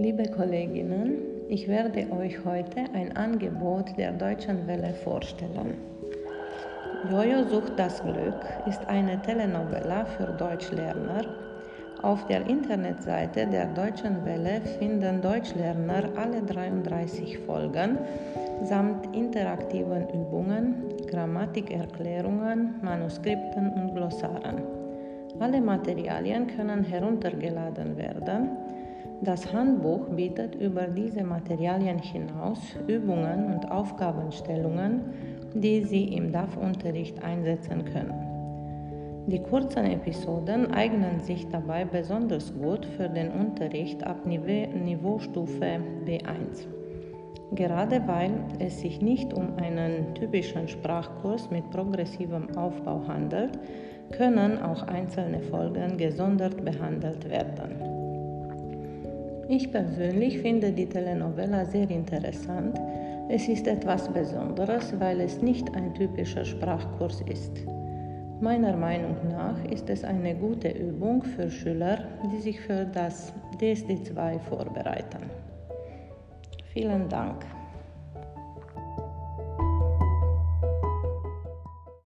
Liebe Kolleginnen, ich werde euch heute ein Angebot der Deutschen Welle vorstellen. Jojo sucht das Glück ist eine Telenovela für Deutschlerner. Auf der Internetseite der Deutschen Welle finden Deutschlerner alle 33 Folgen samt interaktiven Übungen, Grammatikerklärungen, Manuskripten und Glossaren. Alle Materialien können heruntergeladen werden das Handbuch bietet über diese Materialien hinaus Übungen und Aufgabenstellungen, die Sie im DAF-Unterricht einsetzen können. Die kurzen Episoden eignen sich dabei besonders gut für den Unterricht ab Niveaustufe B1. Gerade weil es sich nicht um einen typischen Sprachkurs mit progressivem Aufbau handelt, können auch einzelne Folgen gesondert behandelt werden. Ich persönlich finde die Telenovela sehr interessant. Es ist etwas Besonderes, weil es nicht ein typischer Sprachkurs ist. Meiner Meinung nach ist es eine gute Übung für Schüler, die sich für das DSD2 vorbereiten. Vielen Dank.